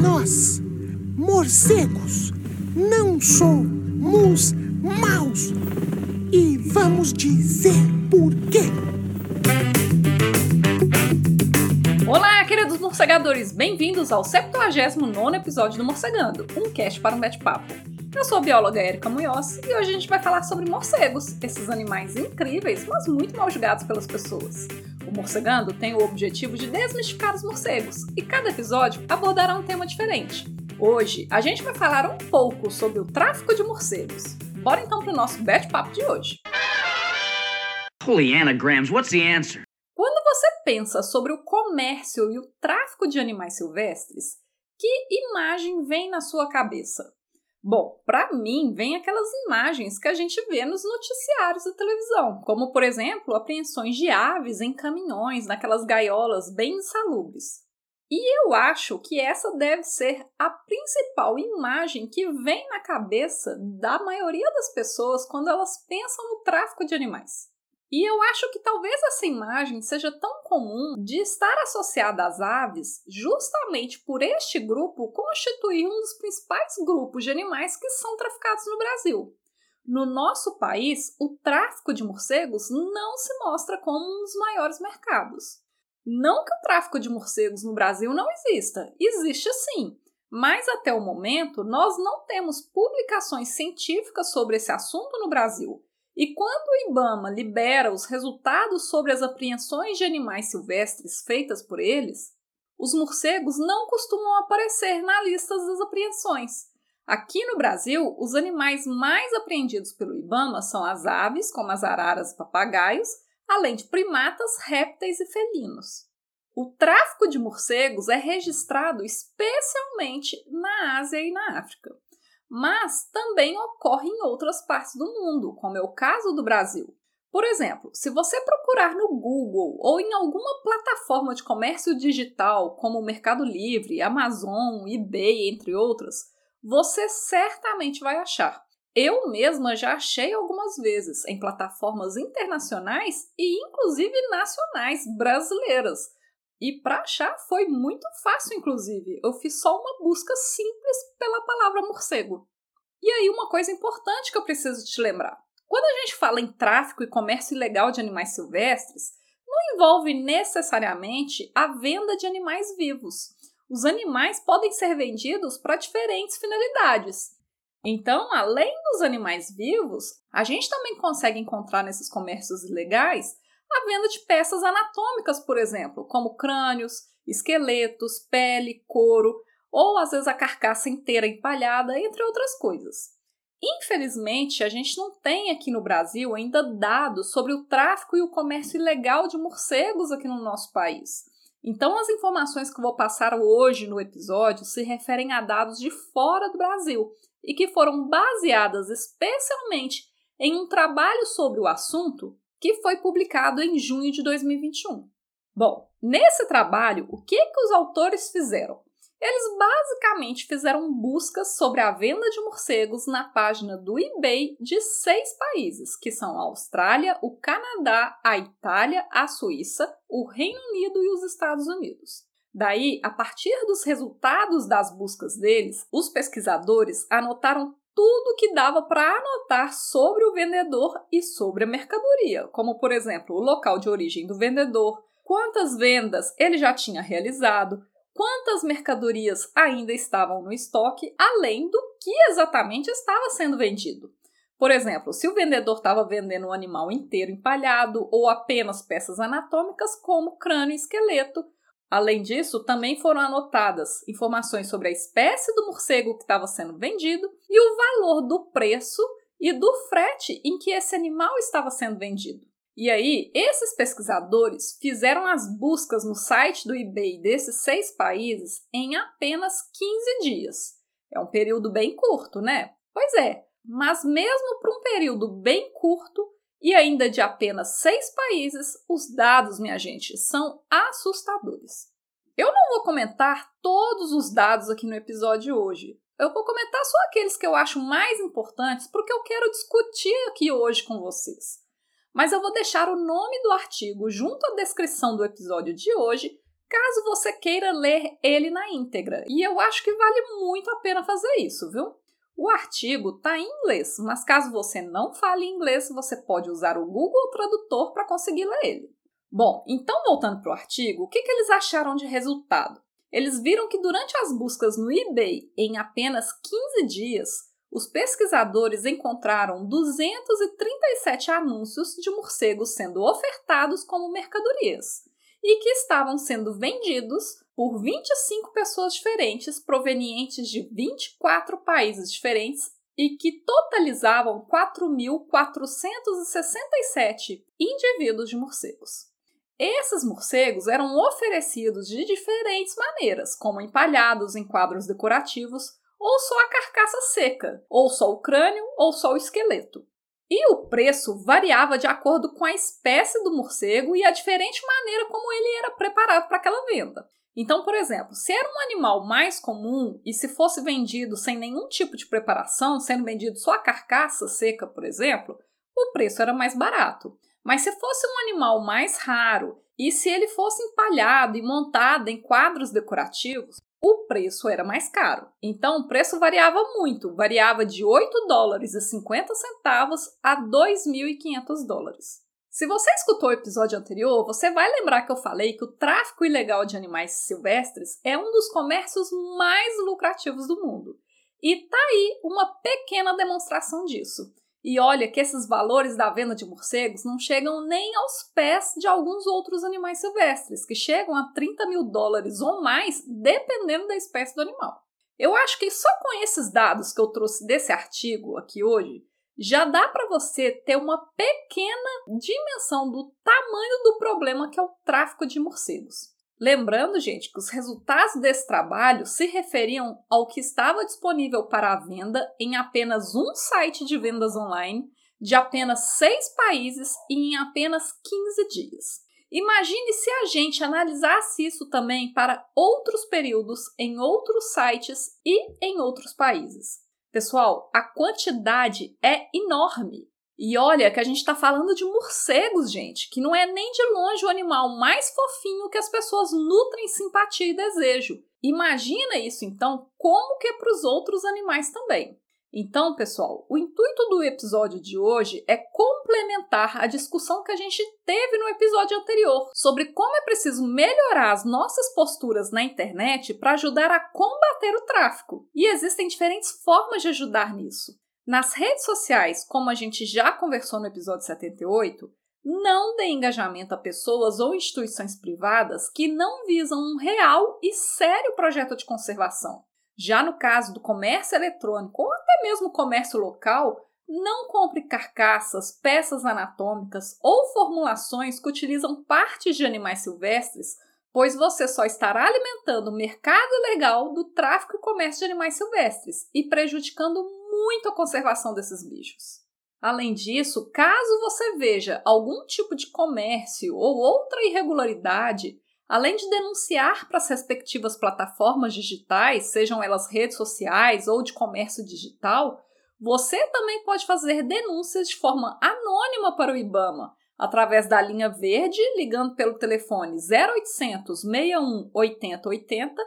Nós, morcegos, não somos maus. E vamos dizer por quê. Olá, queridos morcegadores! Bem-vindos ao 79 episódio do Morcegando, um cast para um bate-papo. Eu sou a bióloga Erika Munhoz e hoje a gente vai falar sobre morcegos, esses animais incríveis, mas muito mal julgados pelas pessoas. O Morcegando tem o objetivo de desmistificar os morcegos e cada episódio abordará um tema diferente. Hoje a gente vai falar um pouco sobre o tráfico de morcegos. Bora então para o nosso bate-papo de hoje. Holy anagrams, what's the answer? Quando você pensa sobre o comércio e o tráfico de animais silvestres, que imagem vem na sua cabeça? Bom, para mim, vem aquelas imagens que a gente vê nos noticiários da televisão, como, por exemplo, apreensões de aves em caminhões, naquelas gaiolas bem insalubres. E eu acho que essa deve ser a principal imagem que vem na cabeça da maioria das pessoas quando elas pensam no tráfico de animais. E eu acho que talvez essa imagem seja tão comum de estar associada às aves, justamente por este grupo constituir um dos principais grupos de animais que são traficados no Brasil. No nosso país, o tráfico de morcegos não se mostra como um dos maiores mercados. Não que o tráfico de morcegos no Brasil não exista, existe sim, mas até o momento nós não temos publicações científicas sobre esse assunto no Brasil. E quando o IBAMA libera os resultados sobre as apreensões de animais silvestres feitas por eles, os morcegos não costumam aparecer na lista das apreensões. Aqui no Brasil, os animais mais apreendidos pelo IBAMA são as aves, como as araras e papagaios, além de primatas, répteis e felinos. O tráfico de morcegos é registrado especialmente na Ásia e na África mas também ocorre em outras partes do mundo, como é o caso do Brasil. Por exemplo, se você procurar no Google ou em alguma plataforma de comércio digital, como o Mercado Livre, Amazon, eBay, entre outras, você certamente vai achar. Eu mesma já achei algumas vezes em plataformas internacionais e inclusive nacionais brasileiras. E para achar foi muito fácil, inclusive. Eu fiz só uma busca simples pela palavra morcego. E aí, uma coisa importante que eu preciso te lembrar: quando a gente fala em tráfico e comércio ilegal de animais silvestres, não envolve necessariamente a venda de animais vivos. Os animais podem ser vendidos para diferentes finalidades. Então, além dos animais vivos, a gente também consegue encontrar nesses comércios ilegais a venda de peças anatômicas, por exemplo, como crânios, esqueletos, pele, couro, ou às vezes a carcaça inteira empalhada, entre outras coisas. Infelizmente, a gente não tem aqui no Brasil ainda dados sobre o tráfico e o comércio ilegal de morcegos aqui no nosso país. Então, as informações que vou passar hoje no episódio se referem a dados de fora do Brasil e que foram baseadas especialmente em um trabalho sobre o assunto que foi publicado em junho de 2021. Bom, nesse trabalho, o que, que os autores fizeram? Eles basicamente fizeram buscas sobre a venda de morcegos na página do eBay de seis países, que são a Austrália, o Canadá, a Itália, a Suíça, o Reino Unido e os Estados Unidos. Daí, a partir dos resultados das buscas deles, os pesquisadores anotaram tudo que dava para anotar sobre o vendedor e sobre a mercadoria, como por exemplo o local de origem do vendedor, quantas vendas ele já tinha realizado, quantas mercadorias ainda estavam no estoque, além do que exatamente estava sendo vendido. Por exemplo, se o vendedor estava vendendo um animal inteiro empalhado ou apenas peças anatômicas, como crânio e esqueleto. Além disso, também foram anotadas informações sobre a espécie do morcego que estava sendo vendido e o valor do preço e do frete em que esse animal estava sendo vendido. E aí, esses pesquisadores fizeram as buscas no site do eBay desses seis países em apenas 15 dias. É um período bem curto, né? Pois é, mas mesmo para um período bem curto e ainda de apenas seis países, os dados, minha gente, são assustadores. Eu não vou comentar todos os dados aqui no episódio hoje. Eu vou comentar só aqueles que eu acho mais importantes porque eu quero discutir aqui hoje com vocês mas eu vou deixar o nome do artigo junto à descrição do episódio de hoje, caso você queira ler ele na íntegra. E eu acho que vale muito a pena fazer isso, viu? O artigo está em inglês, mas caso você não fale inglês, você pode usar o Google Tradutor para conseguir ler ele. Bom, então voltando para o artigo, o que, que eles acharam de resultado? Eles viram que durante as buscas no eBay, em apenas 15 dias, os pesquisadores encontraram 237 anúncios de morcegos sendo ofertados como mercadorias e que estavam sendo vendidos por 25 pessoas diferentes provenientes de 24 países diferentes e que totalizavam 4.467 indivíduos de morcegos. Esses morcegos eram oferecidos de diferentes maneiras, como empalhados em quadros decorativos, ou só a carcaça seca, ou só o crânio, ou só o esqueleto. E o preço variava de acordo com a espécie do morcego e a diferente maneira como ele era preparado para aquela venda. Então, por exemplo, se era um animal mais comum e se fosse vendido sem nenhum tipo de preparação, sendo vendido só a carcaça seca, por exemplo, o preço era mais barato. Mas se fosse um animal mais raro e se ele fosse empalhado e montado em quadros decorativos, o preço era mais caro. Então o preço variava muito, variava de 8 dólares e 50 centavos a 2.500 dólares. Se você escutou o episódio anterior, você vai lembrar que eu falei que o tráfico ilegal de animais silvestres é um dos comércios mais lucrativos do mundo. E tá aí uma pequena demonstração disso. E olha que esses valores da venda de morcegos não chegam nem aos pés de alguns outros animais silvestres, que chegam a 30 mil dólares ou mais, dependendo da espécie do animal. Eu acho que só com esses dados que eu trouxe desse artigo aqui hoje, já dá para você ter uma pequena dimensão do tamanho do problema que é o tráfico de morcegos. Lembrando, gente, que os resultados desse trabalho se referiam ao que estava disponível para a venda em apenas um site de vendas online, de apenas seis países e em apenas 15 dias. Imagine se a gente analisasse isso também para outros períodos em outros sites e em outros países. Pessoal, a quantidade é enorme. E olha que a gente está falando de morcegos, gente, que não é nem de longe o animal mais fofinho que as pessoas nutrem simpatia e desejo. Imagina isso então, como que é para os outros animais também. Então, pessoal, o intuito do episódio de hoje é complementar a discussão que a gente teve no episódio anterior sobre como é preciso melhorar as nossas posturas na internet para ajudar a combater o tráfico. E existem diferentes formas de ajudar nisso. Nas redes sociais, como a gente já conversou no episódio 78, não dê engajamento a pessoas ou instituições privadas que não visam um real e sério projeto de conservação. Já no caso do comércio eletrônico ou até mesmo comércio local, não compre carcaças, peças anatômicas ou formulações que utilizam partes de animais silvestres, pois você só estará alimentando o mercado ilegal do tráfico e comércio de animais silvestres e prejudicando muito a conservação desses bichos. Além disso, caso você veja algum tipo de comércio ou outra irregularidade, além de denunciar para as respectivas plataformas digitais, sejam elas redes sociais ou de comércio digital, você também pode fazer denúncias de forma anônima para o IBAMA, através da linha verde, ligando pelo telefone 0800 61 80 80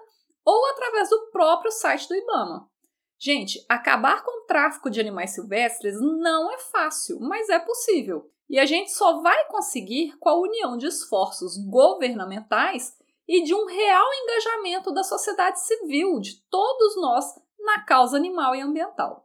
ou através do próprio site do IBAMA. Gente, acabar com o tráfico de animais silvestres não é fácil, mas é possível. E a gente só vai conseguir com a união de esforços governamentais e de um real engajamento da sociedade civil, de todos nós, na causa animal e ambiental.